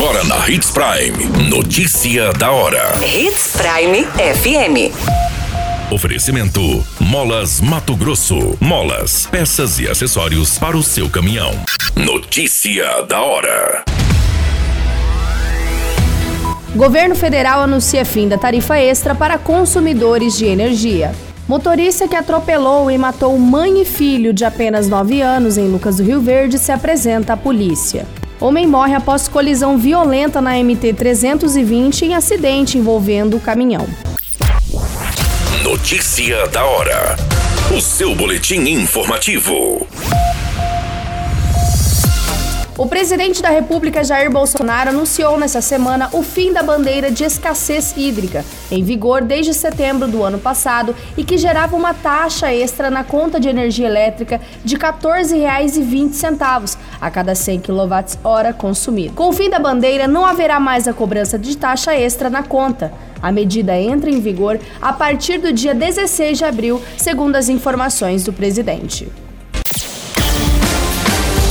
Agora na Hits Prime. Notícia da hora. Hits Prime FM. Oferecimento: Molas Mato Grosso. Molas, peças e acessórios para o seu caminhão. Notícia da hora. Governo federal anuncia fim da tarifa extra para consumidores de energia. Motorista que atropelou e matou mãe e filho de apenas 9 anos em Lucas do Rio Verde se apresenta à polícia. Homem morre após colisão violenta na MT-320 em acidente envolvendo o caminhão. Notícia da hora. O seu boletim informativo. O presidente da República, Jair Bolsonaro, anunciou nessa semana o fim da bandeira de escassez hídrica, em vigor desde setembro do ano passado e que gerava uma taxa extra na conta de energia elétrica de R$ 14,20 a cada 100 kWh consumido. Com o fim da bandeira, não haverá mais a cobrança de taxa extra na conta. A medida entra em vigor a partir do dia 16 de abril, segundo as informações do presidente.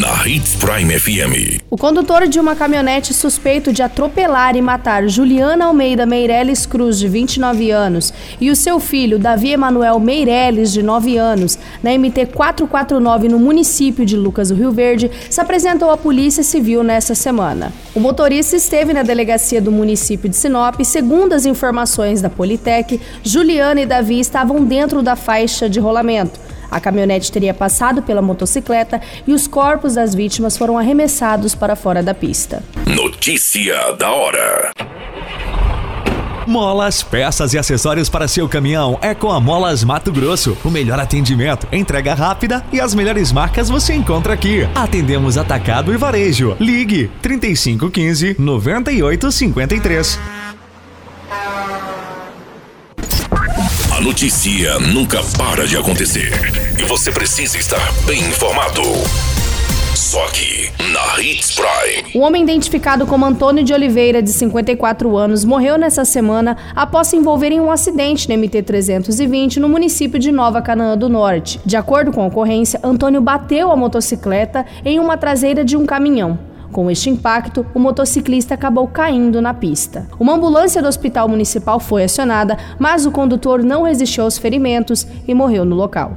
Na Hits Prime FM. O condutor de uma caminhonete suspeito de atropelar e matar Juliana Almeida Meirelles Cruz, de 29 anos, e o seu filho, Davi Emanuel Meirelles, de 9 anos, na MT 449 no município de Lucas do Rio Verde, se apresentou à Polícia Civil nesta semana. O motorista esteve na delegacia do município de Sinop e, segundo as informações da Politec, Juliana e Davi estavam dentro da faixa de rolamento. A caminhonete teria passado pela motocicleta e os corpos das vítimas foram arremessados para fora da pista. Notícia da hora. Molas, peças e acessórios para seu caminhão é com a Molas Mato Grosso. O melhor atendimento, entrega rápida e as melhores marcas você encontra aqui. Atendemos atacado e varejo. Ligue 3515 9853. Notícia nunca para de acontecer e você precisa estar bem informado. Só aqui, na Hits Prime. Um homem identificado como Antônio de Oliveira, de 54 anos, morreu nessa semana após se envolver em um acidente na MT-320 no município de Nova Canaã do Norte. De acordo com a ocorrência, Antônio bateu a motocicleta em uma traseira de um caminhão. Com este impacto, o motociclista acabou caindo na pista. Uma ambulância do hospital municipal foi acionada, mas o condutor não resistiu aos ferimentos e morreu no local.